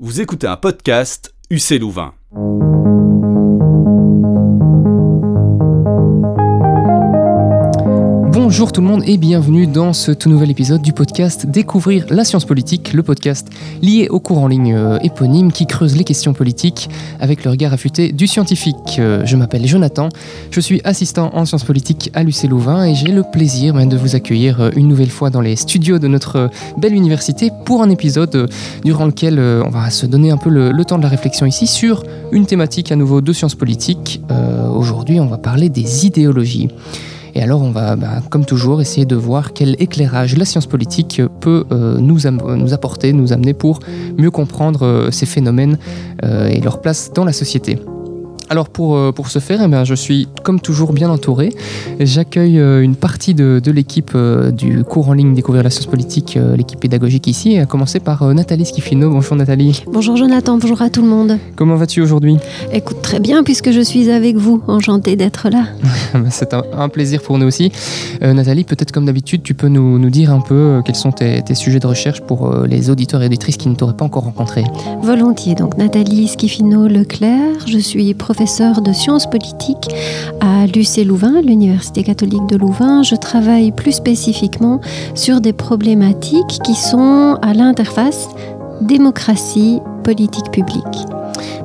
Vous écoutez un podcast UC Louvain. Bonjour tout le monde et bienvenue dans ce tout nouvel épisode du podcast Découvrir la science politique, le podcast lié au cours en ligne euh, éponyme qui creuse les questions politiques avec le regard affûté du scientifique. Euh, Je m'appelle Jonathan, je suis assistant en sciences politiques à l'UC Louvain et j'ai le plaisir de vous accueillir euh, une nouvelle fois dans les studios de notre belle université pour un épisode durant lequel on va se donner un peu le, le temps de la réflexion ici sur une thématique à nouveau de sciences politiques. Aujourd'hui on va parler des idéologies. Et alors, on va, bah, comme toujours, essayer de voir quel éclairage la science politique peut euh, nous, apporter, nous amener pour mieux comprendre euh, ces phénomènes euh, et leur place dans la société. Alors pour, euh, pour ce faire, eh bien, je suis comme toujours bien entouré. J'accueille euh, une partie de, de l'équipe euh, du cours en ligne Découvrir la science politique, l'équipe pédagogique ici, à commencer par Nathalie Schifino. Bonjour Nathalie, Bonjour Jonathan, bonjour à tout le monde. comment vas-tu aujourd'hui? Écoute très bien puisque je suis avec vous, enchantée d'être là. C'est un, un plaisir pour nous aussi. Euh, Nathalie, peut-être comme d'habitude, tu peux nous, nous dire un peu quels sont tes, tes sujets de recherche pour les auditeurs et auditrices qui ne t'auraient pas encore rencontré. Volontiers, donc Nathalie Schifino-Leclerc, je suis professeure de sciences politiques à l'UC Louvain, l'Université catholique de Louvain. Je travaille plus spécifiquement sur des problématiques qui sont à l'interface démocratie, politique publique.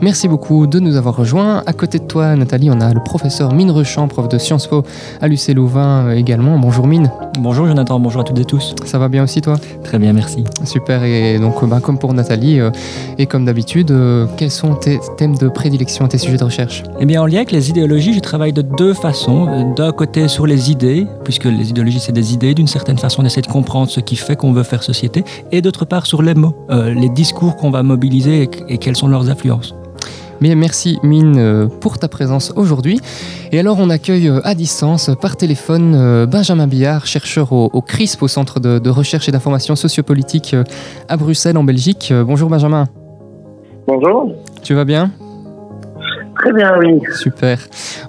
Merci beaucoup de nous avoir rejoints. À côté de toi, Nathalie, on a le professeur Mine Rechamp, prof de Sciences Po à l'UC Louvain euh, également. Bonjour Mine, Bonjour Jonathan, bonjour à toutes et tous. ça va bien aussi toi? Très bien, merci. Super, et donc euh, bah, comme pour Nathalie, euh, et comme d'habitude, euh, quels sont tes thèmes de prédilection, tes sujets de recherche? Eh bien, en lien avec les idéologies, je travaille de deux façons. D'un côté, sur les idées, puisque les idéologies, c'est des idées, d'une certaine façon, on essaie de comprendre ce qui fait qu'on veut faire société. Et d'autre part, sur les mots, euh, les discours qu'on va mobiliser et, et quelles sont leurs influences. Bien, merci Mine euh, pour ta présence aujourd'hui. Et alors on accueille euh, à distance euh, par téléphone Benjamin Billard, chercheur au, au CRISP, au Centre de, de recherche et d'information sociopolitique à Bruxelles en Belgique. Bonjour Benjamin, Bonjour. tu vas bien? Très bien, oui. Super.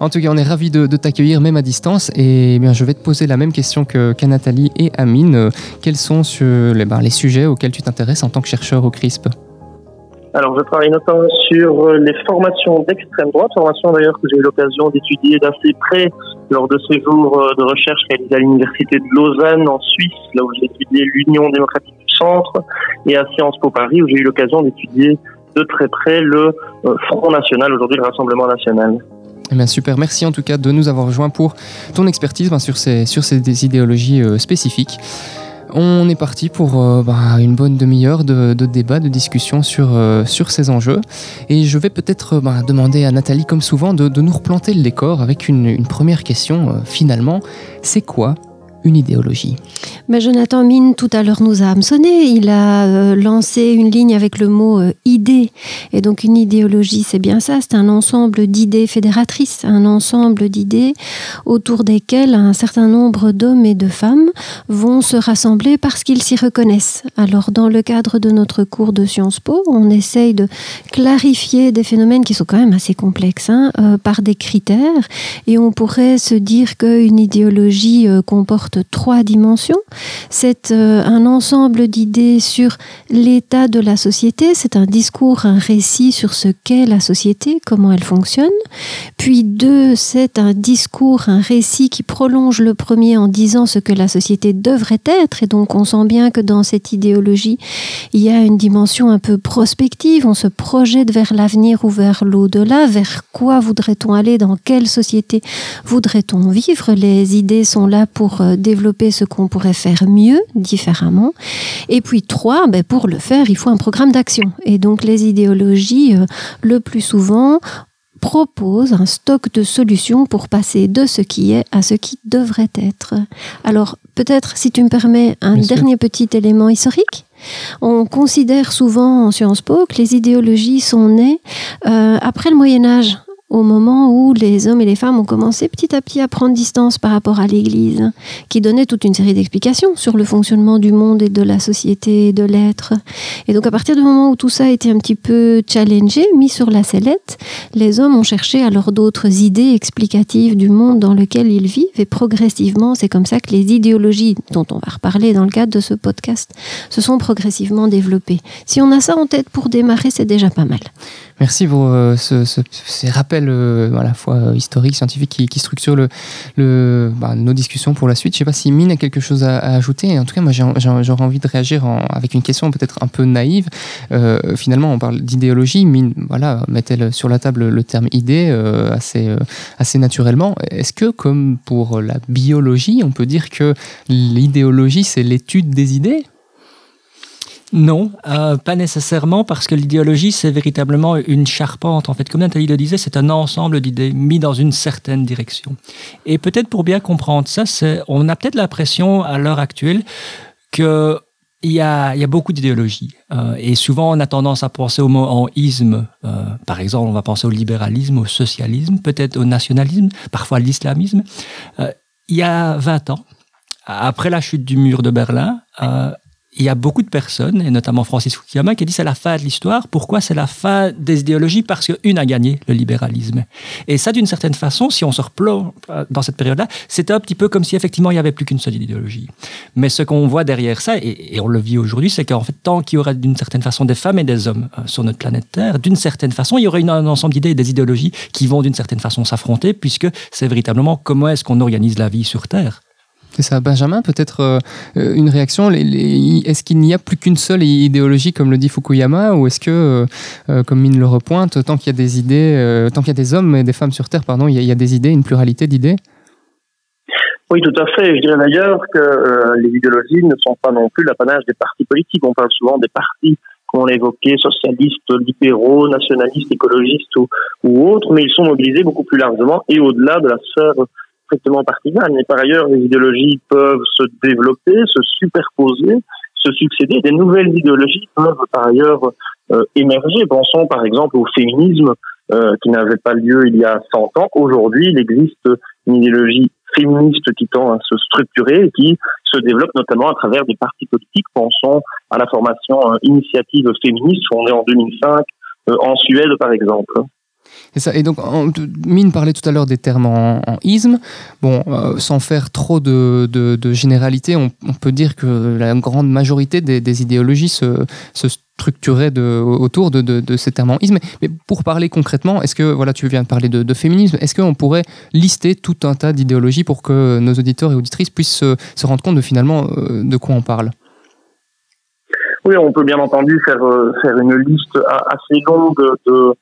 En tout cas, on est ravis de, de t'accueillir même à distance. Et eh bien, je vais te poser la même question que- qu'à Nathalie et à Mine. Euh, Quels sont sur les, ben, les sujets auxquels tu t'intéresses en tant que chercheur au CRISP? Alors, je travaille notamment sur euh, les formations d'extrême droite, formations d'ailleurs que j'ai eu l'occasion d'étudier d'assez près lors de séjours euh, de recherche réalisés à l'Université de Lausanne en Suisse, là où j'ai étudié l'Union démocratique du centre, et à Sciences Po Paris, où j'ai eu l'occasion d'étudier de très près le euh, Front National, aujourd'hui le Rassemblement National. Eh bien, super. Merci en tout cas de nous avoir rejoints pour ton expertise ben, sur ces, idéologies spécifiques. On est parti pour euh, ben, une bonne demi-heure de, débat, de discussion sur, euh, sur ces enjeux. Et je vais peut-être euh, ben, demander à Nathalie, comme souvent, de, nous replanter le décor avec une, première question. finalement, c'est quoi une idéologie Mais Jonathan Mine, tout à l'heure, nous a hameçonné. Il a euh, lancé une ligne avec le mot euh, idée. Et donc, une idéologie, c'est bien ça. C'est un ensemble d'idées fédératrices, un ensemble d'idées autour desquelles un certain nombre d'hommes et de femmes vont se rassembler parce qu'ils s'y reconnaissent. Alors, dans le cadre de notre cours de Sciences Po, on essaye de clarifier des phénomènes qui sont quand même assez complexes hein, euh, par des critères. Et on pourrait se dire qu'une idéologie euh, trois dimensions. C'est euh, un ensemble d'idées sur l'état de la société, c'est un discours, un récit sur ce qu'est la société, comment elle fonctionne. Puis deux, c'est un discours, un récit qui prolonge le premier en disant ce que la société devrait être. Et donc on sent bien que dans cette idéologie, il y a une dimension un peu prospective, on se projette vers l'avenir ou vers l'au-delà, vers quoi voudrait-on aller, dans quelle société voudrait-on vivre? Les idées sont là pour euh, développer ce qu'on pourrait faire mieux, différemment. Et puis trois, ben, pour le faire, il faut un programme d'action. Et donc les idéologies, euh, le plus souvent, proposent un stock de solutions pour passer de ce qui est à ce qui devrait être. Alors peut-être, si tu me permets, un Bien sûr. dernier petit élément historique. On considère souvent en Sciences Po que les idéologies sont nées euh, après le Moyen Âge au moment où les hommes et les femmes ont commencé petit à petit à prendre distance par rapport à l'Église, qui donnait toute une série d'explications sur le fonctionnement du monde et de la société et de l'être. Et donc à partir du moment où tout ça a été un petit peu challengé, mis sur la sellette, les hommes ont cherché alors d'autres idées explicatives du monde dans lequel ils vivent et progressivement, c'est comme ça que les idéologies dont on va reparler dans le cadre de ce podcast se sont progressivement développées. Si on a ça en tête pour démarrer, c'est déjà pas mal. Merci pour euh, ces rappels euh, à la fois euh, historiques, scientifiques qui, qui structurent le, le, bah, nos discussions pour la suite. Je ne sais pas si Mine a quelque chose à, ajouter. En tout cas, moi, j'aurais envie de réagir avec une question peut-être un peu naïve. finalement, on parle d'idéologie. Mine voilà, met-elle sur la table le terme idée assez, assez naturellement. Est-ce que, comme pour la biologie, on peut dire que l'idéologie, c'est l'étude des idées? Non, euh, pas nécessairement, parce que l'idéologie, c'est véritablement une charpente. En fait, comme Nathalie le disait, c'est un ensemble d'idées mis dans une certaine direction. Et peut-être pour bien comprendre ça, on a peut-être l'impression à l'heure actuelle que il y, a, beaucoup d'idéologies. Euh, et souvent, on a tendance à penser au mot en isme. Euh, par exemple, on va penser au libéralisme, au socialisme, peut-être au nationalisme, parfois à l'islamisme. il y a 20 ans, après la chute du mur de Berlin, il y a beaucoup de personnes, et notamment Francis Fukuyama, qui dit c'est la fin de l'histoire. Pourquoi c'est la fin des idéologies? Parce qu'une a gagné, le libéralisme. Et ça, d'une certaine façon, si on se replonge dans cette période-là, c'était un petit peu comme si effectivement il n'y avait plus qu'une seule idéologie. Mais ce qu'on voit derrière ça, et, on le vit aujourd'hui, c'est qu'en fait, tant qu'il y aurait d'une certaine façon des femmes et des hommes euh, sur notre planète Terre, d'une certaine façon, il y aurait une, un ensemble d'idées et des idéologies qui vont d'une certaine façon s'affronter, puisque c'est véritablement comment est-ce qu'on organise la vie sur Terre. C'est ça, Benjamin, peut-être euh, euh, une réaction. est-ce qu'il n'y a plus qu'une seule idéologie, comme le dit Fukuyama, ou est-ce que, euh, comme Mine le repointe, tant qu'il y a des idées, tant qu'il y a des hommes et des femmes sur Terre, pardon, il y, a, des idées, une pluralité d'idées? Oui, tout à fait. Je dirais d'ailleurs que les idéologies ne sont pas non plus l'apanage des partis politiques. On parle souvent des partis qu'on a évoqués, socialistes, libéraux, nationalistes, écologistes ou, ou autres, mais ils sont mobilisés beaucoup plus largement et au-delà de la sphère strictement partisane. Mais par ailleurs, les idéologies peuvent se développer, se superposer, se succéder. Des nouvelles idéologies peuvent par ailleurs euh, émerger. Pensons par exemple au féminisme euh, qui n'avait pas lieu il y a 100 ans. Aujourd'hui, il existe une idéologie féministe qui tend à se structurer et qui se développe notamment à travers des partis politiques. Pensons à la formation euh, Initiative féministe fondée en 2005 en Suède par exemple. Et donc, Mine parlait tout à l'heure des termes en, isme. Bon, euh, sans faire trop de, généralité, on, peut dire que la grande majorité des, idéologies se, se autour de, ces termes en isme. Mais pour parler concrètement, est-ce que, voilà, tu viens de parler de, féminisme, est-ce qu'on pourrait lister tout un tas d'idéologies pour que nos auditeurs et auditrices puissent se, rendre compte de finalement euh, de quoi on parle? Oui, on peut bien entendu faire, euh, faire une liste assez longue de,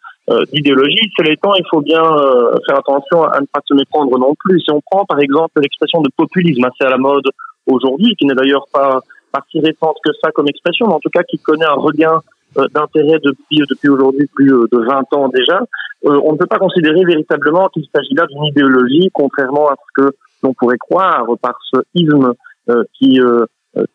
d'idéologie. Cela étant, il faut bien euh, faire attention à ne pas se méprendre non plus. Si on prend par exemple l'expression de populisme assez à la mode aujourd'hui, qui n'est d'ailleurs pas, pas si récente que ça comme expression, mais en tout cas qui connaît un regain euh, d'intérêt depuis, depuis aujourd'hui plus de 20 ans déjà, on ne peut pas considérer véritablement qu'il s'agit là d'une idéologie, contrairement à ce que l'on pourrait croire par ce isme qui euh,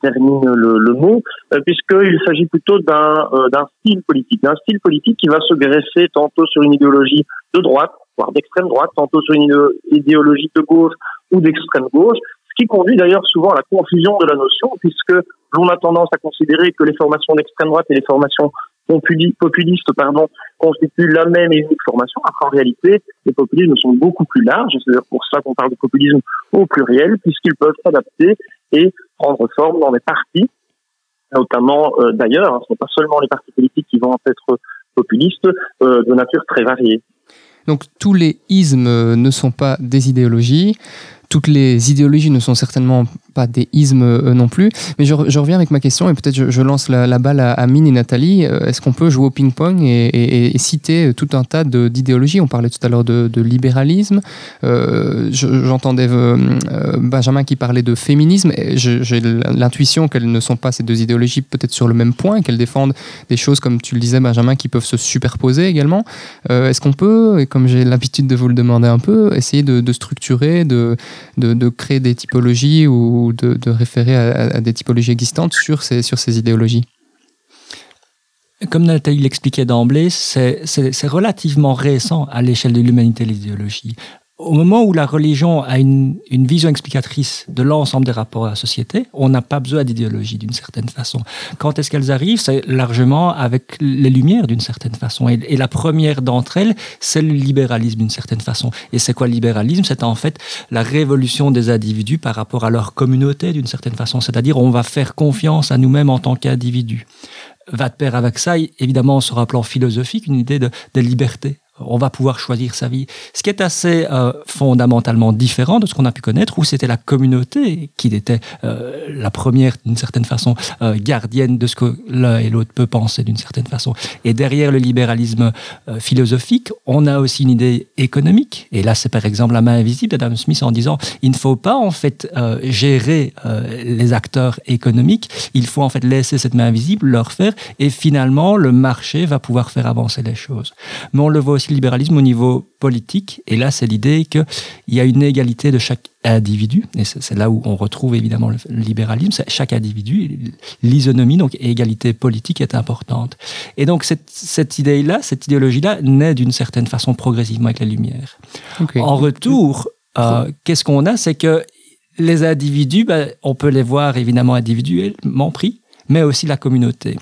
termine le, le mot, euh, puisqu'il s'agit plutôt d'un euh, d'un style politique, d'un style politique qui va se greffer tantôt sur une idéologie de droite, voire d'extrême droite, tantôt sur une idéologie de gauche ou d'extrême gauche, ce qui conduit d'ailleurs souvent à la confusion de la notion, puisque l'on a tendance à considérer que les formations d'extrême droite et les formations populistes pardon, constituent la même et unique formation, alors qu'en réalité, les populismes sont beaucoup plus larges, c'est pour ça qu'on parle de populisme au pluriel, puisqu'ils peuvent s'adapter et prendre forme dans les partis, notamment euh, d'ailleurs, hein, ce n'est pas seulement les partis politiques qui vont être populistes, euh, de nature très variée. Donc tous les ismes ne sont pas des idéologies, toutes les idéologies ne sont certainement pas des ismes euh, non plus. Mais je, reviens avec ma question et peut-être je, lance la, balle à, Mine et Nathalie. Euh, est-ce qu'on peut jouer au ping-pong et, citer tout un tas d'idéologies? On parlait tout à l'heure de, libéralisme. Euh, j'entendais Benjamin qui parlait de féminisme. J'ai l'intuition qu'elles ne sont pas ces deux idéologies peut-être sur le même point, qu'elles défendent des choses, comme tu le disais Benjamin, qui peuvent se superposer également. Est-ce qu'on peut, et comme j'ai l'habitude de vous le demander un peu, essayer de, de structurer, de de, créer des typologies ou de, référer à, des typologies existantes sur ces, sur ces idéologies Comme Nathalie l'expliquait d'emblée, c'est relativement récent à l'échelle de l'humanité, l'idéologie. Au moment où la religion a une, une vision explicatrice de l'ensemble des rapports à la société, on n'a pas besoin d'idéologie d'une certaine façon. Quand est-ce qu'elles arrivent? C'est largement avec les Lumières d'une certaine façon. Et, la première d'entre elles, c'est le libéralisme d'une certaine façon. Et c'est quoi le libéralisme? C'est en fait la révolution des individus par rapport à leur communauté d'une certaine façon. C'est-à-dire on va faire confiance à nous-mêmes en tant qu'individus va de pair avec ça, évidemment, sur un plan philosophique, une idée de, de liberté on va pouvoir choisir sa vie. Ce qui est assez euh, fondamentalement différent de ce qu'on a pu connaître, où c'était la communauté qui était euh, la première, d'une certaine façon, euh, gardienne de ce que l'un et l'autre peut penser, d'une certaine façon. Et derrière le libéralisme philosophique, on a aussi une idée économique. Et là, c'est par exemple la main invisible d'Adam Smith en disant, il ne faut pas en fait gérer les acteurs économiques, il faut en fait laisser cette main invisible leur faire, et finalement, le marché va pouvoir faire avancer les choses. Mais on le voit aussi libéralisme au niveau politique. Et là, c'est l'idée qu'il y a une égalité de chaque individu. Et c'est là où on retrouve évidemment le libéralisme. C'est chaque individu, l'isonomie, donc égalité politique est importante. Et donc cette, cette idée-là, cette idéologie-là, naît d'une certaine façon progressivement avec la lumière. En retour, euh, qu'est-ce qu'on a? C'est que les individus, ben, on peut les voir évidemment individuellement pris, mais aussi la communauté.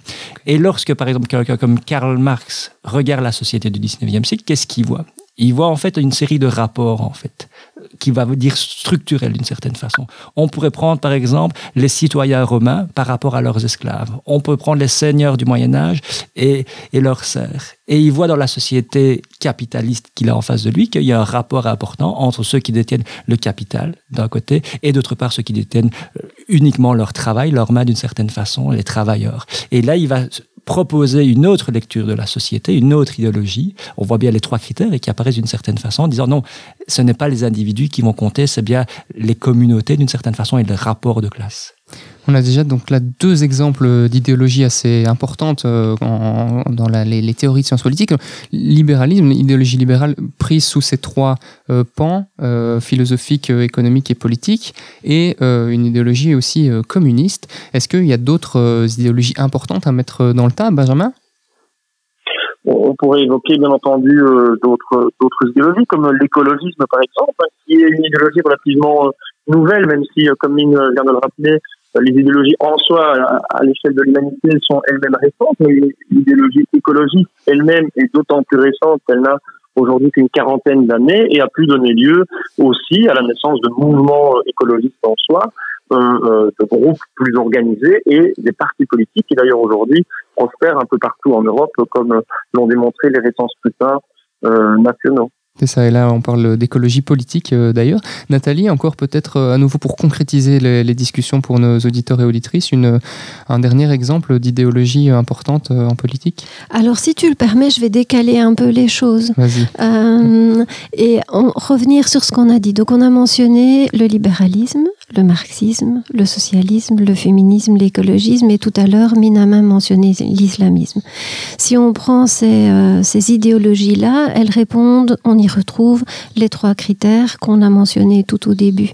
Et lorsque, par exemple, quelqu'un comme Karl Marx regarde la société du 19e siècle, qu'est-ce qu'il voit? Il voit en fait une série de rapports, en fait, qui va dire structurels d'une certaine façon. On pourrait prendre, par exemple, les citoyens romains par rapport à leurs esclaves. On peut prendre les seigneurs du Moyen Âge et, et leurs serfs. Et il voit dans la société capitaliste qu'il a en face de lui qu'il y a un rapport important entre ceux qui détiennent le capital d'un côté et d'autre part ceux qui détiennent euh, uniquement leur travail, leur main d'une certaine façon, les travailleurs. Et là, il va proposer une autre lecture de la société, une autre idéologie. On voit bien les trois critères et qui apparaissent d'une certaine façon en disant non, ce n'est pas les individus qui vont compter, c'est bien les communautés d'une certaine façon et les rapports de classe. On a déjà donc là deux exemples d'idéologies assez importantes euh, dans les, théories de sciences politiques. Libéralisme, l'idéologie libérale prise sous ces trois euh, pans, euh, philosophique, économique et politique, et une idéologie aussi communiste. Est-ce qu'il y a d'autres idéologies importantes à mettre dans le tas, Benjamin? On pourrait évoquer bien entendu d'autres d'autres idéologies comme l'écologisme par exemple, hein, qui est une idéologie relativement nouvelle, même si, comme Mine vient de le rappeler, les idéologies en soi, à, l'échelle de l'humanité, sont elles-mêmes récentes, mais l'idéologie écologique elle-même est d'autant plus récente qu'elle n'a aujourd'hui qu'une quarantaine d'années et a pu donner lieu aussi à la naissance de mouvements écologistes en soi, euh, euh, de groupes plus organisés et des partis politiques qui d'ailleurs aujourd'hui prospèrent un peu partout en Europe, comme l'ont démontré les récents scrutins euh, nationaux. C'est ça, et là on parle d'écologie politique euh, d'ailleurs. Nathalie, encore peut-être euh, à nouveau pour concrétiser les, discussions pour nos auditeurs et auditrices, une, un dernier exemple d'idéologie importante euh, en politique? Alors si tu le permets, je vais décaler un peu les choses. Vas-y. et revenir sur ce qu'on a dit. Donc on a mentionné le libéralisme, le marxisme, le socialisme, le féminisme, l'écologisme, et tout à l'heure, Mina même mentionné l'islamisme. Si on prend ces, ces idéologies-là, elles répondent, on y retrouve les trois critères qu'on a mentionnés tout au début.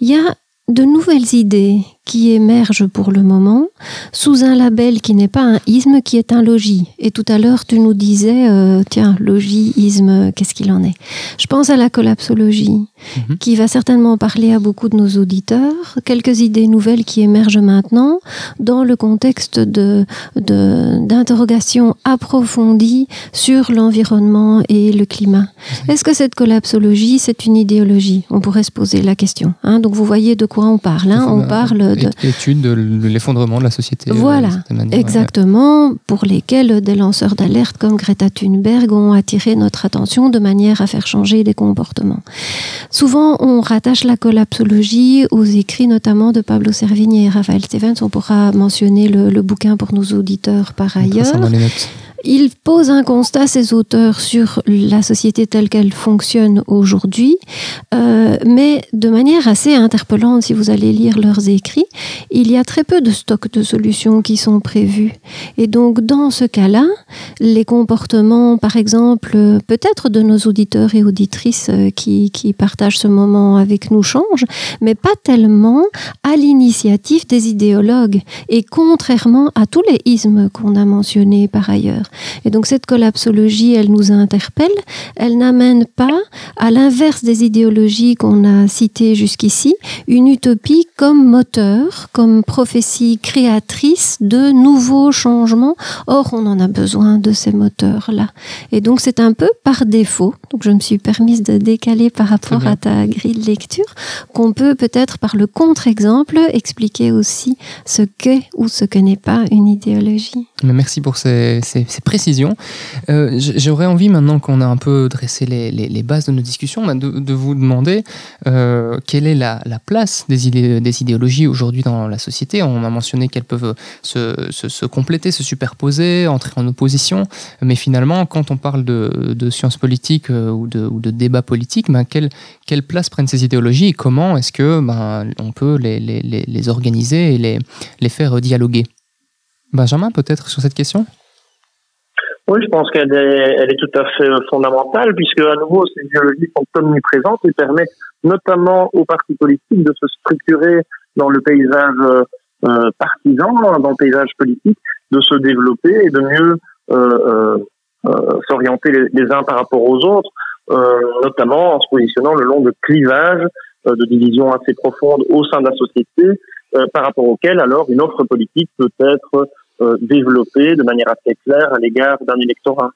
Il y a de nouvelles idées qui émerge pour le moment sous un label qui n'est pas un isme, qui est un logis. Et tout à l'heure, tu nous disais, euh, tiens, logis, isme, qu'est-ce qu'il en est? Je pense à la collapsologie, mhm. qui va certainement parler à beaucoup de nos auditeurs. Quelques idées nouvelles qui émergent maintenant dans le contexte de, d'interrogations approfondies sur l'environnement et le climat. Est-ce que cette collapsologie, c'est une idéologie? On pourrait se poser la question. Hein. Donc vous voyez de quoi on parle. Hein. On parle étude de l'effondrement de la société. Euh, voilà, exactement, pour lesquels des lanceurs d'alerte comme Greta Thunberg ont attiré notre attention de manière à faire changer des comportements. Souvent, on rattache la collapsologie aux écrits notamment de Pablo Servigne et Raphaël Stevens. On pourra mentionner le, bouquin pour nos auditeurs par ailleurs. Il pose un constat, ces auteurs, sur la société telle qu'elle fonctionne aujourd'hui, euh, mais de manière assez interpellante, si vous allez lire leurs écrits, il y a très peu de stocks de solutions qui sont prévus. Et donc, dans ce cas-là, les comportements, par exemple, peut-être de nos auditeurs et auditrices euh, qui, qui partagent ce moment avec nous changent, mais pas tellement à l'initiative des idéologues et contrairement à tous les ismes qu'on a mentionnés par ailleurs. Et donc cette collapsologie, elle nous interpelle, elle n'amène pas, à l'inverse des idéologies qu'on a citées jusqu'ici, une utopie comme moteur, comme prophétie créatrice de nouveaux changements. Or, on en a besoin de ces moteurs-là. Et donc c'est un peu par défaut, donc je me suis permise de décaler par rapport à ta grille de lecture, qu'on peut peut-être par le contre-exemple expliquer aussi ce qu'est ou ce que n'est pas une idéologie. Merci pour ces, précisions. Euh, j'aurais envie maintenant qu'on a un peu dressé les, bases de nos discussions, bah, de, vous demander euh, quelle est la, place des, idéologies aujourd'hui dans la société? On a mentionné qu'elles peuvent se, compléter, se superposer, entrer en opposition, mais finalement, quand on parle de, sciences politiques euh, ou de, débats politiques, bah, quelle, place prennent ces idéologies? Et comment est-ce que ben, on peut les, organiser et les faire dialoguer? Benjamin, peut-être sur cette question? Oui, je pense qu'elle est, elle est tout à fait fondamentale, puisque à nouveau, ces idéologies sont omniprésentes et permettent notamment aux partis politiques de se structurer dans le paysage euh, partisan, dans le paysage politique, de se développer et de mieux euh, euh, s'orienter les, uns par rapport aux autres, notamment en se positionnant le long de clivages euh, de divisions assez profondes au sein de la société, euh, par rapport auxquelles alors une offre politique peut être euh, développée de manière assez claire à l'égard d'un électorat.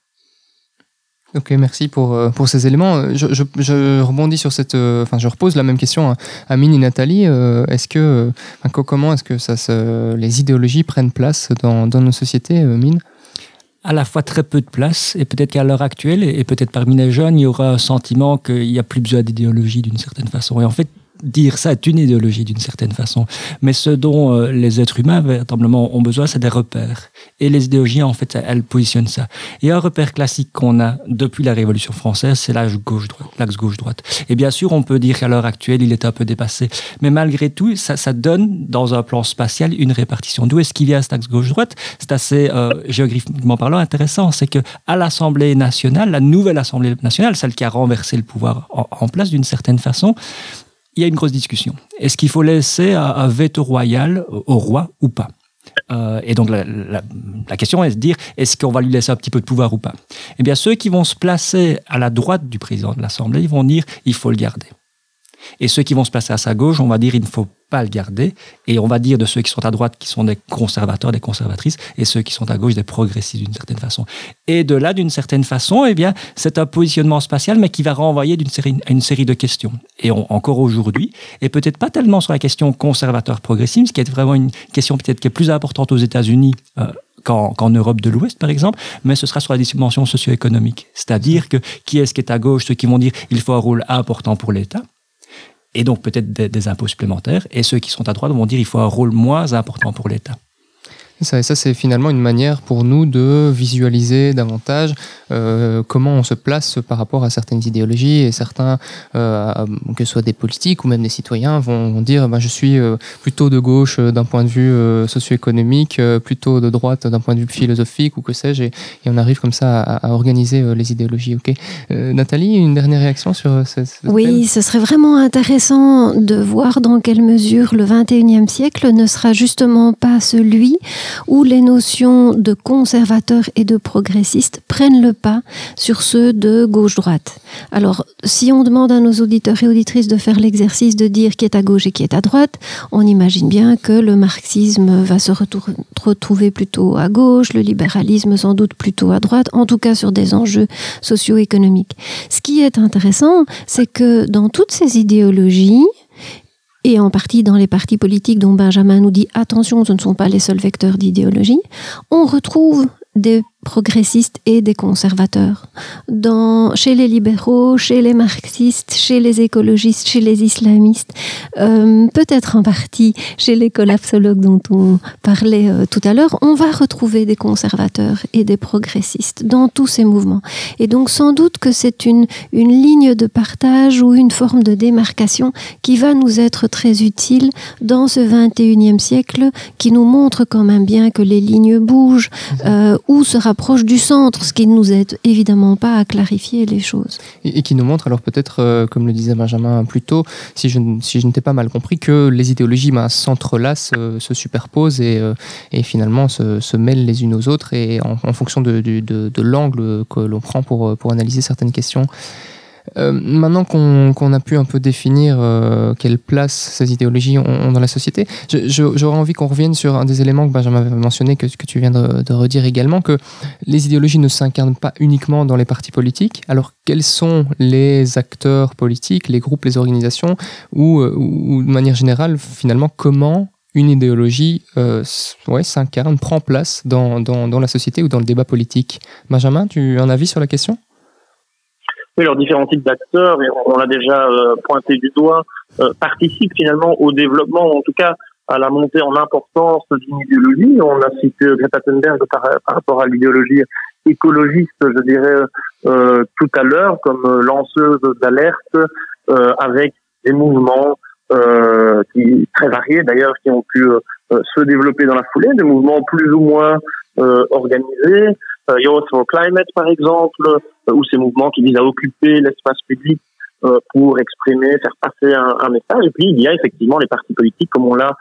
Ok, merci pour, pour ces éléments. Je, je, rebondis sur cette. Enfin, je repose la même question à, Mine et Nathalie. Est-ce que. comment est-ce que ça se, les idéologies prennent place dans, dans nos sociétés, Mine? À la fois très peu de place et peut-être qu'à l'heure actuelle et peut-être parmi les jeunes, il y aura un sentiment qu'il n'y a plus besoin d'idéologie d'une certaine façon. Et en fait, dire ça est une idéologie d'une certaine façon. Mais ce dont euh, les êtres humains véritablement ont besoin, c'est des repères. Et les idéologies, en fait, elles positionnent ça. Et un repère classique qu'on a depuis la Révolution française, c'est l'axe gauche-droite. L'axe gauche-droite. Et bien sûr, on peut dire qu'à l'heure actuelle, il est un peu dépassé. Mais malgré tout, ça, donne, dans un plan spatial, une répartition. D'où est-ce qu'il vient cet axe gauche-droite C'est assez, euh, géographiquement parlant, intéressant. C'est que à l'Assemblée nationale, la nouvelle Assemblée nationale, celle qui a renversé le pouvoir en place d'une certaine façon, il y a une grosse discussion. Est-ce qu'il faut laisser un, veto royal au roi ou pas? Euh, et donc la, question est de dire est-ce qu'on va lui laisser un petit peu de pouvoir ou pas? Eh bien ceux qui vont se placer à la droite du président de l'Assemblée, vont dire il faut le garder. Et ceux qui vont se placer à sa gauche, on va dire il ne faut pas le garder. Et on va dire de ceux qui sont à droite qui sont des conservateurs, des conservatrices, et ceux qui sont à gauche des progressistes d'une certaine façon. Et de là, d'une certaine façon, eh bien, c'est un positionnement spatial, mais qui va renvoyer d'une série, à une série de questions. Et encore aujourd'hui, et peut-être pas tellement sur la question conservateur-progressiste, qui est vraiment une question peut-être qui est plus importante aux États-Unis. Euh, qu'en Europe de l'Ouest, par exemple, mais ce sera sur la dimension socio-économique. C'est-à-dire que qui est-ce qui est à gauche, ceux qui vont dire il faut un rôle important pour l'État, et donc peut-être des, impôts supplémentaires. Et ceux qui sont à droite vont dire qu'il faut un rôle moins important pour l'État. Ça, ça c'est finalement une manière pour nous de visualiser davantage euh, comment on se place par rapport à certaines idéologies et certains, euh, que ce soit des politiques ou même des citoyens, vont, dire ben, je suis euh, plutôt de gauche d'un point de vue socio-économique, plutôt de droite d'un point de vue philosophique ou que sais-je, et, on arrive comme ça à, organiser les idéologies. Ok, Nathalie, une dernière réaction sur ce, Oui, ce serait vraiment intéressant de voir dans quelle mesure le 21e siècle ne sera justement pas celui où les notions de conservateur et de progressiste prennent le pas sur ceux de gauche-droite. Alors, si on demande à nos auditeurs et auditrices de faire l'exercice de dire qui est à gauche et qui est à droite, on imagine bien que le marxisme va se retrouver plutôt à gauche, le libéralisme sans doute plutôt à droite, en tout cas sur des enjeux socio-économiques. Ce qui est intéressant, c'est que dans toutes ces idéologies, et en partie dans les partis politiques dont Benjamin nous dit attention, ce ne sont pas les seuls vecteurs d'idéologie, on retrouve des progressistes et des conservateurs. Dans, chez les libéraux, chez les marxistes, chez les écologistes, chez les islamistes, euh, peut-être en partie chez les collapsologues dont on parlait euh, tout à l'heure, on va retrouver des conservateurs et des progressistes dans tous ces mouvements. Et donc sans doute que c'est une, une ligne de partage ou une forme de démarcation qui va nous être très utile dans ce 21e siècle qui nous montre quand même bien que les lignes bougent euh, ou se rapprochent du centre, ce qui ne nous aide évidemment pas à clarifier les choses. Et, qui nous montre alors peut-être, euh, comme le disait Benjamin plus tôt, si je, si je ne t'ai pas mal compris, que les idéologies ben, s'entrelacent, euh, se superposent et, et finalement se, mêlent les unes aux autres et en, fonction de, de, de l'angle que l'on prend pour, pour analyser certaines questions. Euh, maintenant qu'on a pu un peu définir euh, quelle place ces idéologies ont, dans la société, j'aurais envie qu'on revienne sur un des éléments que Benjamin avait mentionné, que, que tu viens de, redire également, que les idéologies ne s'incarnent pas uniquement dans les partis politiques. Alors quels sont les acteurs politiques, les groupes, les organisations, ou, euh, de manière générale, finalement, comment une idéologie s'incarne, prend place dans, dans, la société ou dans le débat politique? Benjamin, tu as un avis sur la question? Oui, leurs différents types d'acteurs, et on, l'a déjà euh, pointé du doigt, euh, participent finalement au développement, en tout cas à la montée en importance d'une idéologie. On a cité Greta Thunberg par, rapport à l'idéologie écologiste, je dirais, euh, tout à l'heure, comme lanceuse d'alerte, avec des mouvements qui très variés d'ailleurs, qui ont pu se développer dans la foulée, des mouvements plus ou moins organisés, euh, Youth for Climate, par exemple, euh, ou ces mouvements qui visent à occuper l'espace public euh, pour exprimer, faire passer un, un, message. Et puis, il y a effectivement les partis politiques, comme on l'a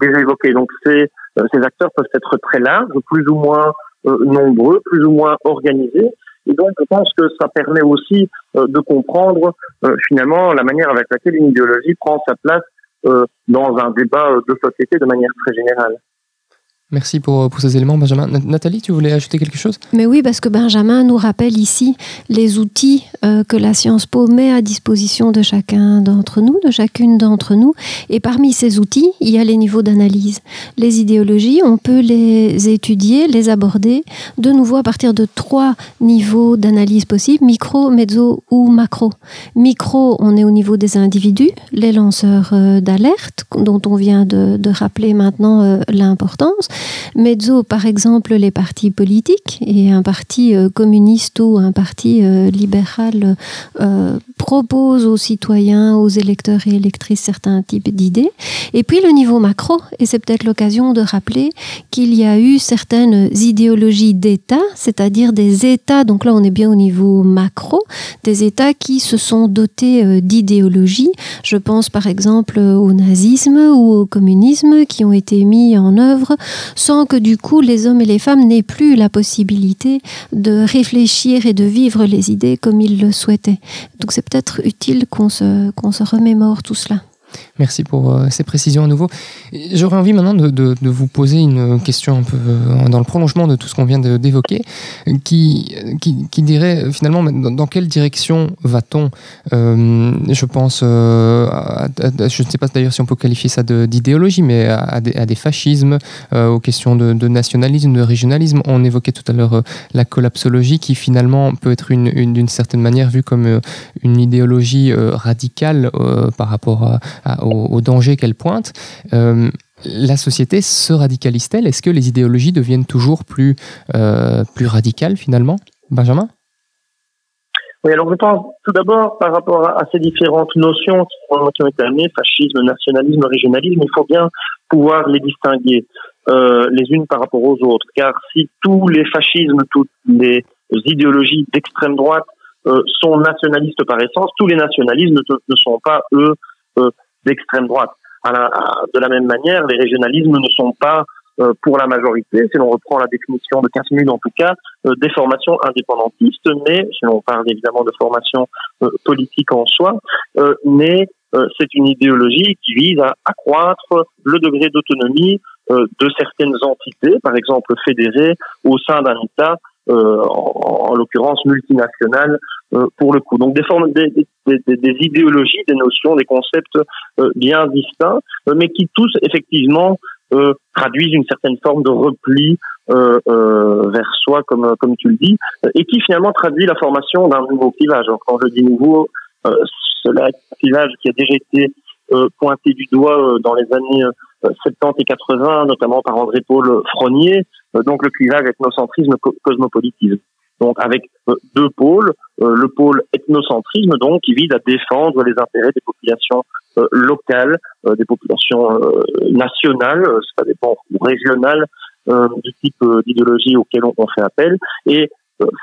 déjà évoqué. Donc, ces, ces acteurs peuvent être très larges, plus ou moins nombreux, plus ou moins organisés. Et donc, je pense que ça permet aussi de comprendre finalement la manière avec laquelle une idéologie prend sa place dans un débat de société de manière très générale. Merci pour, pour, ces éléments, Benjamin. Nathalie, tu voulais ajouter quelque chose? Mais oui, parce que Benjamin nous rappelle ici les outils euh, que la Science Po met à disposition de chacun d'entre nous, de chacune d'entre nous. Et parmi ces outils, il y a les niveaux d'analyse. Les idéologies, on peut les étudier, les aborder de nouveau à partir de trois niveaux d'analyse possibles, micro, mezzo ou macro. Micro, on est au niveau des individus, les lanceurs euh, d'alerte, dont on vient de, rappeler maintenant euh, l'importance. Mezzo, par exemple, les partis politiques et un parti euh, communiste ou un parti euh, libéral euh, propose aux citoyens, aux électeurs et électrices certains types d'idées. Et puis le niveau macro, et c'est peut-être l'occasion de rappeler qu'il y a eu certaines idéologies d'État, c'est-à-dire des États, donc là on est bien au niveau macro, des États qui se sont dotés d'idéologies. Je pense par exemple au nazisme ou au communisme qui ont été mis en œuvre sans que du coup les hommes et les femmes n'aient plus la possibilité de réfléchir et de vivre les idées comme ils le souhaitaient. Donc c'est peut-être utile qu'on se, qu'on se remémore tout cela. Merci pour euh, ces précisions à nouveau. J'aurais envie maintenant de, vous poser une question un peu euh, dans le prolongement de tout ce qu'on vient d'évoquer, qui, qui, dirait finalement dans, quelle direction va-t-on Je pense, à, je ne sais pas d'ailleurs si on peut qualifier ça d'idéologie, mais à, des, fascismes, euh, aux questions de, nationalisme, de régionalisme. On évoquait tout à l'heure la collapsologie qui finalement peut être d'une une, certaine manière vue comme une idéologie radicale par rapport à au, danger qu'elle pointe. Euh, la société se radicalise-t-elle? Est-ce que les idéologies deviennent toujours plus, euh, plus radicales finalement? Benjamin? Oui, alors je pense tout d'abord par rapport à, ces différentes notions qui ont, été amenées, fascisme, nationalisme, régionalisme, il faut bien pouvoir les distinguer euh, les unes par rapport aux autres. Car si tous les fascismes, toutes les idéologies d'extrême droite sont nationalistes par essence, tous les nationalismes ne, sont pas, eux, d'extrême droite. de la même manière, les régionalismes ne sont pas euh, pour la majorité, si l'on reprend la définition de Casmule en tout cas, euh, des formations indépendantistes, mais si l'on parle évidemment de formation euh, politique en soi, mais c'est une idéologie qui vise à accroître le degré d'autonomie de certaines entités, par exemple fédérées au sein d'un État, en, en l'occurrence multinational euh, pour le coup. Donc des formes, des, des, des, idéologies, des notions, des concepts euh, bien distincts, euh, mais qui tous effectivement traduisent une certaine forme de repli vers soi, comme comme tu le dis, et qui finalement traduit la formation d'un nouveau clivage. Quand je dis nouveau, cela est un clivage qui a déjà été pointé du doigt dans les années 70 et 80, notamment par André-Paul Fronier, donc le clivage ethnocentrisme-cosmopolitisme. Donc avec deux pôles, le pôle ethnocentrisme donc qui vise à défendre les intérêts des populations euh, locales, euh, des populations euh, nationales, ça dépend, ou régionales, du type d'idéologie auquel on, fait appel. Et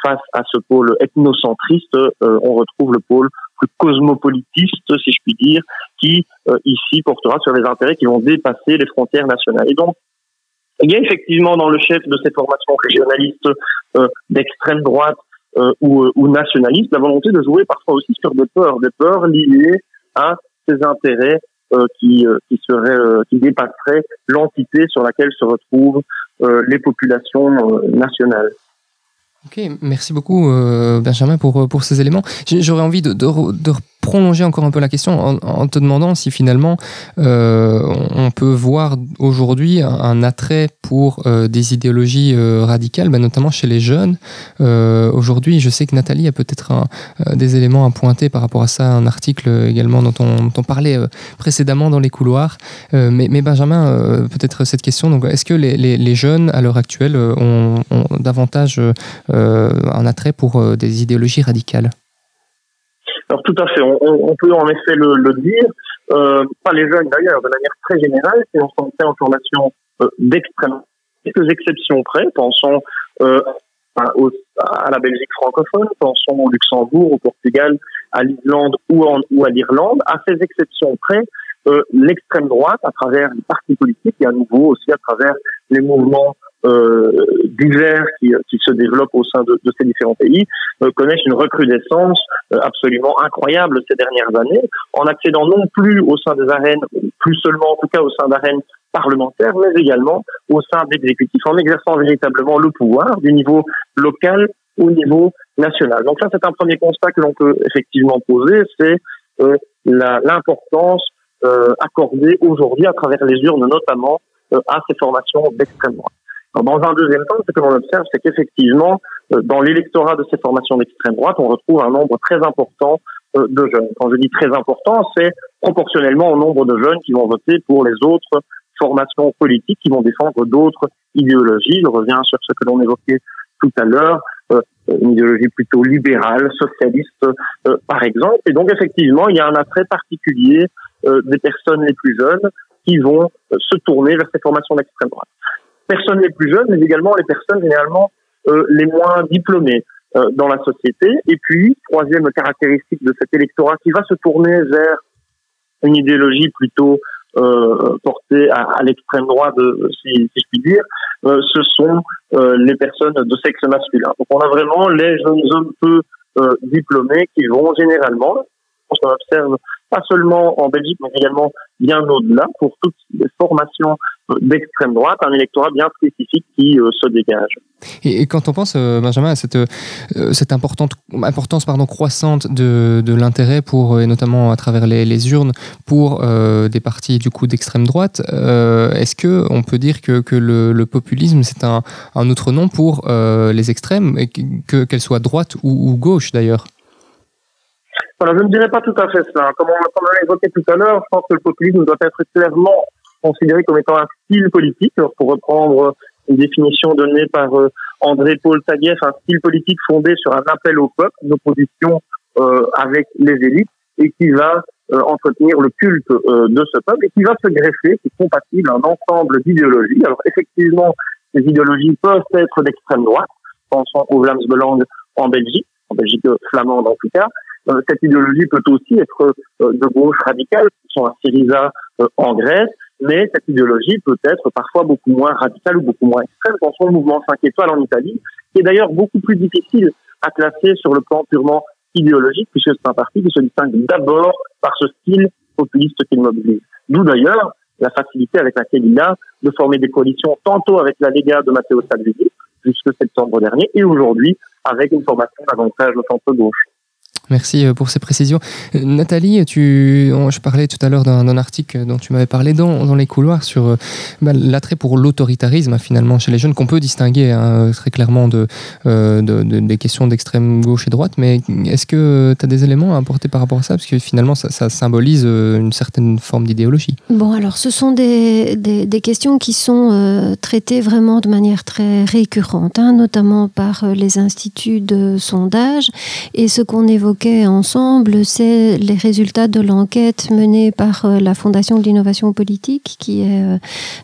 face à ce pôle ethnocentriste, on retrouve le pôle plus cosmopolitiste, si je puis dire, qui ici portera sur les intérêts qui vont dépasser les frontières nationales. Et donc, il y a effectivement dans le chef de ces formations régionalistes d'extrême droite ou, ou nationalistes la volonté de jouer parfois aussi sur des peurs, des peurs liées à ses intérêts euh, qui, euh, qui seraient, euh, qui dépasseraient l'entité sur laquelle se retrouvent les populations nationales. Ok, merci beaucoup Benjamin pour, pour ces éléments. J'aurais envie de, de, de, prolonger encore un peu la question en, te demandant si finalement euh, on peut voir aujourd'hui un, attrait pour euh, des idéologies euh, radicales, bah, notamment chez les jeunes. aujourd'hui, je sais que Nathalie a peut-être des éléments à pointer par rapport à ça, un article également dont on, parlait précédemment dans les couloirs. Mais, Benjamin, peut-être cette question, donc est-ce que les, jeunes à l'heure actuelle ont davantage un attrait pour des idéologies radicales? Alors tout à fait, on, on peut en effet le, le dire, euh, pas les jeunes d'ailleurs, de manière très générale, si on s'en fait en formation euh, d'extrême, quelques exceptions près, pensons euh, à, la Belgique francophone, pensons au Luxembourg, au Portugal, à l'Islande ou, ou à l'Irlande, à ces exceptions près, euh, l'extrême droite, à travers les partis politiques et à nouveau aussi à travers les mouvements euh, divers qui, qui, se développent au sein de, de ces différents pays euh, connaissent une recrudescence euh, absolument incroyable ces dernières années, en accédant non plus au sein des arènes, plus seulement en tout cas au sein d'arènes parlementaires, mais également au sein d'exécutifs, en exerçant véritablement le pouvoir du niveau local au niveau national. Donc ça, c'est un premier constat que l'on peut effectivement poser, c'est euh, l'importance euh, accordée aujourd'hui à travers les urnes notamment à ces formations d'extrême droite. Dans un deuxième temps, ce que l'on observe, c'est qu'effectivement, euh, dans l'électorat de ces formations d'extrême droite, on retrouve un nombre très important euh, de jeunes. Quand je dis très important, c'est proportionnellement au nombre de jeunes qui vont voter pour les autres formations politiques qui vont défendre d'autres idéologies. Je reviens sur ce que l'on évoquait tout à l'heure, euh, une idéologie plutôt libérale, socialiste, par exemple. Et donc, effectivement, il y a un attrait particulier des personnes les plus jeunes qui vont se tourner vers ces formations d'extrême droite personnes les plus jeunes, mais également les personnes généralement euh, les moins diplômées euh, dans la société. Et puis, troisième caractéristique de cet électorat qui va se tourner vers une idéologie plutôt euh, portée à, à l'extrême droite, si, si, je puis dire, euh, ce sont euh, les personnes de sexe masculin. Donc on a vraiment les jeunes hommes peu diplômés qui vont généralement, on observe pas seulement en Belgique, mais également bien au-delà, pour toutes les formations d'extrême droite, un électorat bien spécifique qui euh, se dégage. Et, quand on pense, euh, Benjamin, à cette, euh, cette importante, importance pardon, croissante de, l'intérêt pour, et notamment à travers les, urnes, pour des partis d'extrême droite, est-ce que on peut dire que, le, populisme c'est un, autre nom pour les extrêmes, que qu'elles soient droite ou gauche d'ailleurs? Voilà, je ne dirais pas tout à fait cela. Comme on, l'a évoqué tout à l'heure, je pense que le populisme doit être clairement considéré comme étant un style politique. Alors, pour reprendre une définition donnée par euh, André-Paul Taguieff, un style politique fondé sur un appel au peuple, une opposition euh, avec les élites, et qui va euh, entretenir le culte euh, de ce peuple, et qui va se greffer, qui est compatible un ensemble d'idéologies. Alors effectivement, ces idéologies peuvent être d'extrême droite, pensons au Vlaams en Belgique, en Belgique flamande en tout cas, cette idéologie peut aussi être de gauche radicale, sont à Syriza en Grèce, mais cette idéologie peut être parfois beaucoup moins radicale ou beaucoup moins extrême. Pensons au mouvement 5 étoiles en Italie, qui est d'ailleurs beaucoup plus difficile à classer sur le plan purement idéologique, puisque c'est un parti qui se distingue d'abord par ce style populiste qu'il mobilise. D'où d'ailleurs la facilité avec laquelle il de former des coalitions tantôt avec la Lega de Matteo Salvini jusque septembre dernier et aujourd'hui avec une formation davantage de centre-gauche. Merci euh, pour ces précisions. Euh, Nathalie, tu, je parlais tout à l'heure d'un article dont tu m'avais parlé dans, dans, les couloirs sur euh, bah, l'attrait pour l'autoritarisme finalement chez les jeunes qu'on peut distinguer hein, très clairement de, de, des questions d'extrême gauche et droite. Mais est-ce que tu as des éléments à apporter par rapport à ça? Parce que finalement, ça, symbolise une certaine forme d'idéologie. Bon, alors ce sont des, des, des questions qui sont traitées vraiment de manière très récurrente, hein, notamment par les instituts de sondage. Et ce qu'on évoque ensemble, c'est les résultats de l'enquête menée par euh, la Fondation de l'innovation politique, qui est euh,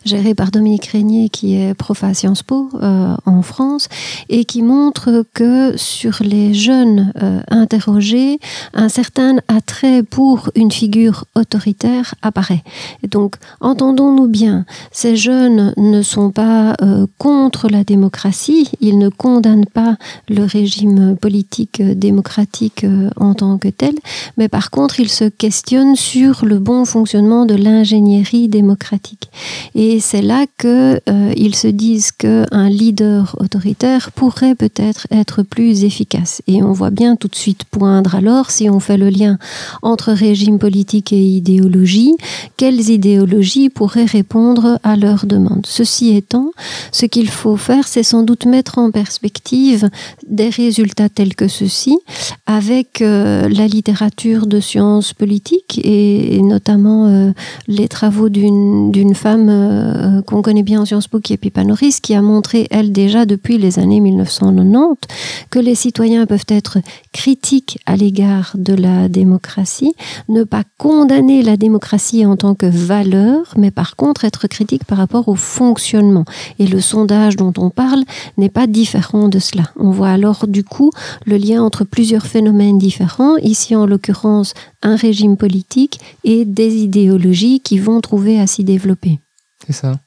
gérée par Dominique Régnier, qui est prof à Sciences Po euh, en France, et qui montre que sur les jeunes interrogés, un certain attrait pour une figure autoritaire apparaît. Et donc, entendons-nous bien, ces jeunes ne sont pas contre la démocratie, ils ne condamnent pas le régime politique démocratique en tant que tel, mais par contre, ils se questionnent sur le bon fonctionnement de l'ingénierie démocratique. Et c'est là qu'ils euh, se disent qu'un leader autoritaire pourrait peut-être être plus efficace. Et on voit bien tout de suite poindre alors, si on fait le lien entre régime politique et idéologie, quelles idéologies pourraient répondre à leurs demandes. Ceci étant, ce qu'il faut faire, c'est sans doute mettre en perspective des résultats tels que ceux-ci avec la littérature de sciences politiques et, notamment euh, les travaux d'une femme euh, qu'on connaît bien en Sciences Po, qui est Pippa Norris, qui a montré, elle déjà depuis les années 1990, que les citoyens peuvent être critiques à l'égard de la démocratie, ne pas condamner la démocratie en tant que valeur, mais par contre être critique par rapport au fonctionnement. Et le sondage dont on parle n'est pas différent de cela. On voit alors du coup le lien entre plusieurs phénomènes différents, ici en l'occurrence un régime politique et des idéologies qui vont trouver à s'y développer. C'est ça.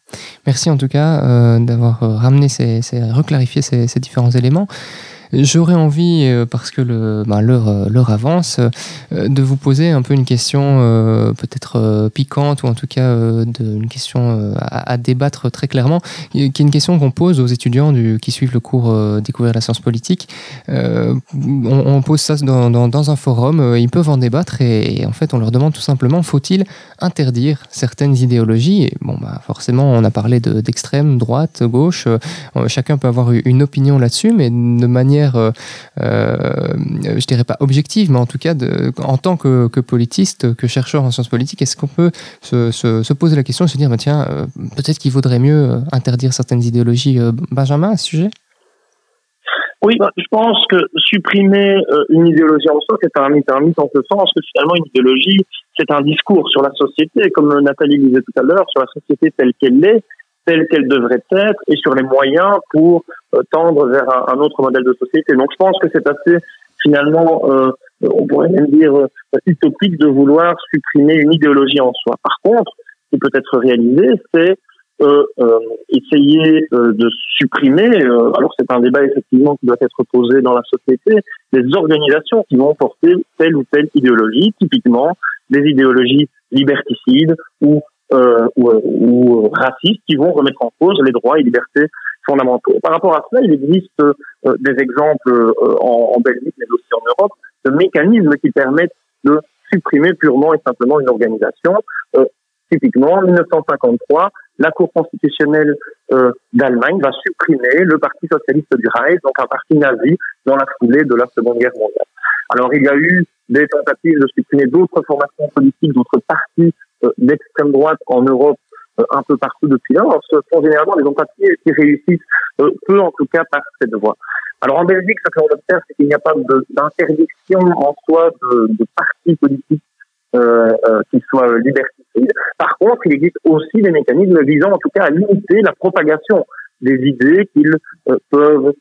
Merci en tout cas euh, d'avoir euh, ramené, ces, ces ces différents éléments. J'aurais envie, euh, parce que ben, euh, l'heure avance, euh, de vous poser un peu une question peut-être piquante ou en tout cas une question à, débattre très clairement, qui est une question qu'on pose aux étudiants qui suivent le cours Découvrir la science politique. On, pose ça dans, un forum, ils peuvent en débattre et, en fait on leur demande tout simplement faut-il interdire certaines idéologies? Bon bah forcément on a parlé de, d'extrême droite, gauche, chacun peut avoir une opinion là-dessus, mais de manière euh, euh, je dirais pas objective, mais en tout cas, en tant que, politiste, que chercheur en sciences politiques, est-ce qu'on peut se, se, poser la question, se dire, bah, tiens, euh, peut-être qu'il vaudrait mieux interdire certaines idéologies, Benjamin, à ce sujet? Oui, bah, je pense que supprimer une idéologie en soi, c'est un mythe, un mythe en ce sens que finalement une idéologie, c'est un discours sur la société, comme Nathalie disait tout à l'heure, sur la société telle qu'elle est, telle qu'elle devrait être, et sur les moyens pour euh, tendre vers un, autre modèle de société. Donc je pense que c'est assez finalement, euh, on pourrait même dire euh, utopique de vouloir supprimer une idéologie en soi. Par contre, ce qui peut être réalisé, c'est euh, essayer de supprimer, alors c'est un débat effectivement qui doit être posé dans la société, des organisations qui vont porter telle ou telle idéologie, typiquement des idéologies liberticides ou, ou, ou racistes qui vont remettre en cause les droits et libertés fondamentaux. Par rapport à cela, il existe euh, des exemples euh, en, en, Belgique, mais aussi en Europe, de mécanismes qui permettent de supprimer purement et simplement une organisation. Euh, typiquement, en 1953, la Cour constitutionnelle d'Allemagne va supprimer le Parti socialiste du Reich, donc un parti nazi, dans la foulée de la Seconde Guerre mondiale. Alors, il y a eu des tentatives de supprimer d'autres formations politiques, d'autres partis d'extrême droite en Europe euh, un peu partout depuis là. Ce sont généralement des entreprises qui réussissent euh, peu, en tout cas, par cette voie. Alors en Belgique, ce que l'on observe, c'est qu'il n'y a pas d'interdiction en soi de, de partis politiques euh, euh, qui soient liberticides. Par contre, il existe aussi des mécanismes visant en tout cas à limiter la propagation des idées qu'ils peuvent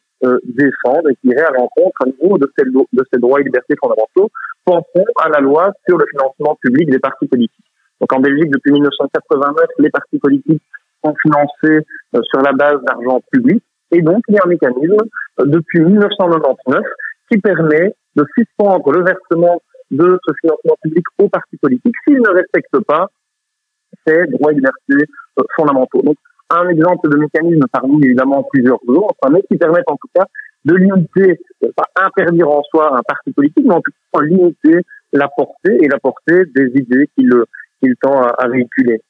défendre et qui iraient à l'encontre à nouveau de ces, de ces droits et libertés fondamentaux. Pensons à la loi sur le financement public des partis politiques. Donc en Belgique, depuis 1989, les partis politiques sont financés euh, sur la base d'argent public. Et donc, il y a un mécanisme euh, depuis 1999 qui permet de suspendre le versement de ce financement public aux partis politiques s'ils ne respectent pas ces droits et libertés euh, fondamentaux. Donc, un exemple de mécanisme parmi évidemment plusieurs autres, mais qui permettent en tout cas de limiter, pas interdire en soi un parti politique, mais en tout cas limiter la portée et la portée des idées qu'il qu'il tend à véhiculer.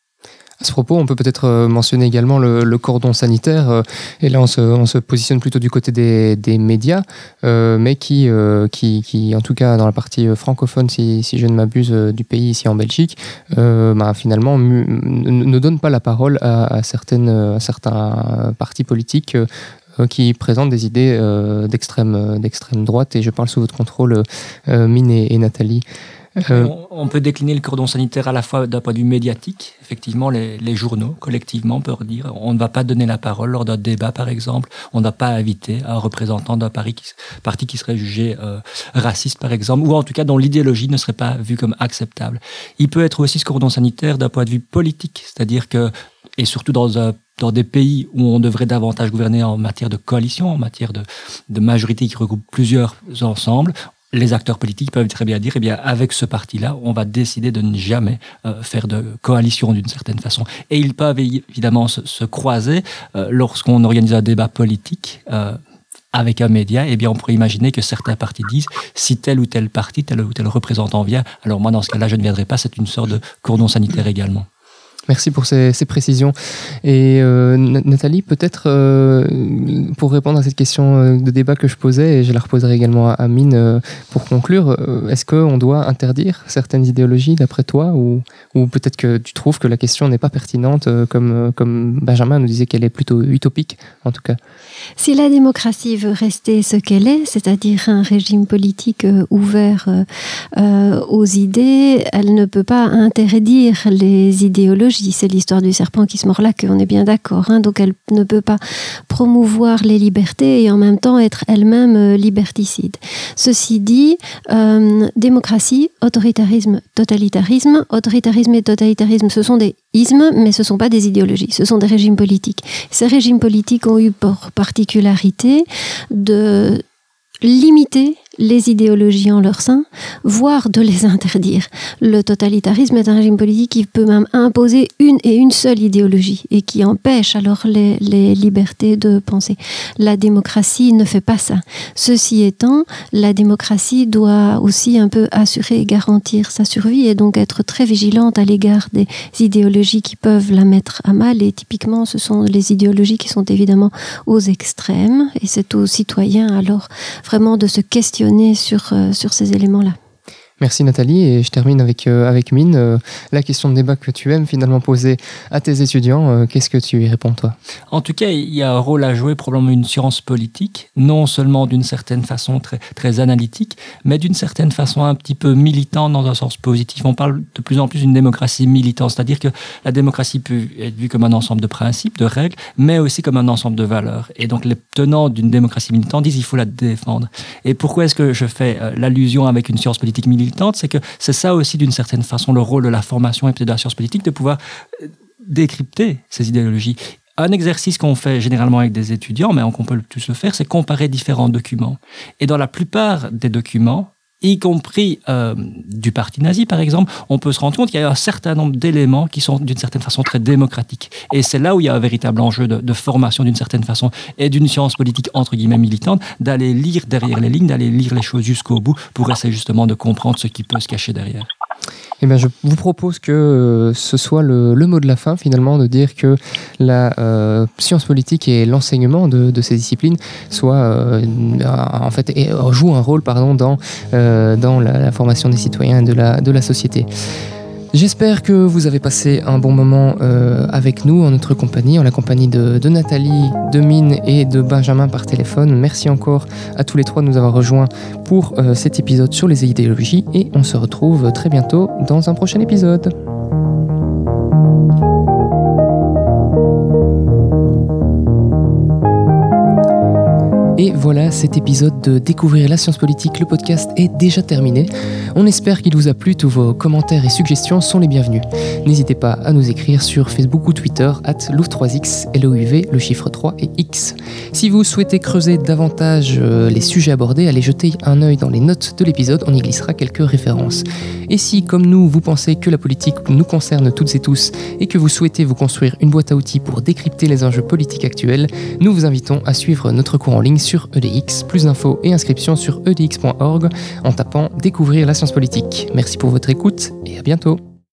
À ce propos, on peut peut-être euh, mentionner également le, cordon sanitaire, euh, et là on se, positionne plutôt du côté des, médias, euh, mais qui, qui, en tout cas dans la partie francophone, si, je ne m'abuse, du pays ici en Belgique, bah, finalement ne donne pas la parole à, certaines, à certains partis politiques qui présentent des idées d'extrême droite, et je parle sous votre contrôle, Mine et Nathalie. Euh, on, peut décliner le cordon sanitaire à la fois d'un point de vue médiatique. Effectivement, les, journaux, collectivement, peuvent dire on ne va pas donner la parole lors d'un débat, par exemple. On n'a pas invité un représentant d'un parti qui serait jugé euh, raciste, par exemple, ou en tout cas dont l'idéologie ne serait pas vue comme acceptable. Il peut être aussi ce cordon sanitaire d'un point de vue politique, c'est-à-dire que, et surtout dans dans des pays où on devrait davantage gouverner en matière de coalition, en matière de, de majorité qui regroupe plusieurs ensembles, les acteurs politiques peuvent très bien dire, eh bien, avec ce parti-là, on va décider de ne jamais euh, faire de coalition d'une certaine façon. Et ils peuvent évidemment se, croiser euh, lorsqu'on organise un débat politique. Euh, avec un média, eh bien, on pourrait imaginer que certains partis disent si tel ou tel parti, tel ou tel représentant vient, alors moi, dans ce cas-là, je ne viendrai pas. C'est une sorte de cordon sanitaire également. Merci pour ces, précisions. Et euh, Nathalie, peut-être euh, pour répondre à cette question euh, de débat que je posais, et je la reposerai également à Amine pour conclure, est-ce qu'on doit interdire certaines idéologies d'après toi ou, ou peut-être que tu trouves que la question n'est pas pertinente comme, comme Benjamin nous disait qu'elle est plutôt utopique en tout cas? Si la démocratie veut rester ce qu'elle est, c'est-à-dire un régime politique ouvert aux idées, elle ne peut pas interdire les idéologies c'est l'histoire du serpent qui se mord la queue, on est bien d'accord. Hein. donc elle ne peut pas promouvoir les libertés et en même temps être elle-même euh, liberticide. Ceci dit, euh, démocratie, autoritarisme, totalitarisme. Autoritarisme et totalitarisme, ce sont des ismes, mais ce ne sont pas des idéologies, ce sont des régimes politiques. Ces régimes politiques ont eu pour particularité de limiter les idéologies en leur sein, voire de les interdire. Le totalitarisme est un régime politique qui peut même imposer une et une seule idéologie et qui empêche alors les, libertés de penser. La démocratie ne fait pas ça. Ceci étant, la démocratie doit aussi un peu assurer et garantir sa survie et donc être très vigilante à l'égard des idéologies qui peuvent la mettre à mal. Et typiquement, ce sont les idéologies qui sont évidemment aux extrêmes et c'est aux citoyens alors vraiment de se questionner sur, euh, sur ces éléments-là. Merci Nathalie et je termine avec, euh, avec Mine. Euh, la question de débat que tu aimes finalement poser à tes étudiants, euh, qu'est-ce que tu y réponds toi? En tout cas, il y a un rôle à jouer probablement une science politique, non seulement d'une certaine façon très, très analytique, mais d'une certaine façon un petit peu militante dans un sens positif. On parle de plus en plus d'une démocratie militante, c'est-à-dire que la démocratie peut être vue comme un ensemble de principes, de règles, mais aussi comme un ensemble de valeurs. Et donc les tenants d'une démocratie militante disent qu'il faut la défendre. Et pourquoi est-ce que je fais l'allusion avec une science politique militante? C'est que c'est ça aussi d'une certaine façon le rôle de la formation et de la science politique, de pouvoir euh, décrypter ces idéologies. Un exercice qu'on fait généralement avec des étudiants, mais qu'on peut tous le faire, c'est comparer différents documents. Et dans la plupart des documents, y compris euh, du parti nazi par exemple, on peut se rendre compte qu'il y a un certain nombre d'éléments qui sont d'une certaine façon très démocratiques. Et c'est là où il y a un véritable enjeu de, de formation d'une certaine façon et d'une science politique entre guillemets militante, d'aller lire derrière les lignes, d'aller lire les choses jusqu'au bout pour essayer justement de comprendre ce qui peut se cacher derrière. Eh bien, je vous propose que euh, ce soit le, mot de la fin, finalement, de dire que la euh, science politique et l'enseignement de, ces disciplines soit, euh, en fait, et, joue un rôle pardon, dans, la, formation des citoyens et de la société. J'espère que vous avez passé un bon moment euh, avec nous en notre compagnie, en la compagnie de, Nathalie, de Mine et de Benjamin par téléphone. Merci encore à tous les trois de nous avoir rejoints pour euh, cet épisode sur les idéologies et on se retrouve très bientôt dans un prochain épisode. Et voilà, cet épisode de Découvrir la science politique, le podcast est déjà terminé. On espère qu'il vous a plu, tous vos commentaires et suggestions sont les bienvenus. N'hésitez pas à nous écrire sur Facebook ou Twitter, at LOUV3X, L-O-U-V, le chiffre 3 et X. Si vous souhaitez creuser davantage euh, les sujets abordés, allez jeter un œil dans les notes de l'épisode, on y glissera quelques références. Et si, comme nous, vous pensez que la politique nous concerne toutes et tous et que vous souhaitez vous construire une boîte à outils pour décrypter les enjeux politiques actuels, nous vous invitons à suivre notre cours en ligne sur EDX. Plus d'infos et inscriptions sur edx.org en tapant Découvrir la science politique. Merci pour votre écoute et à bientôt.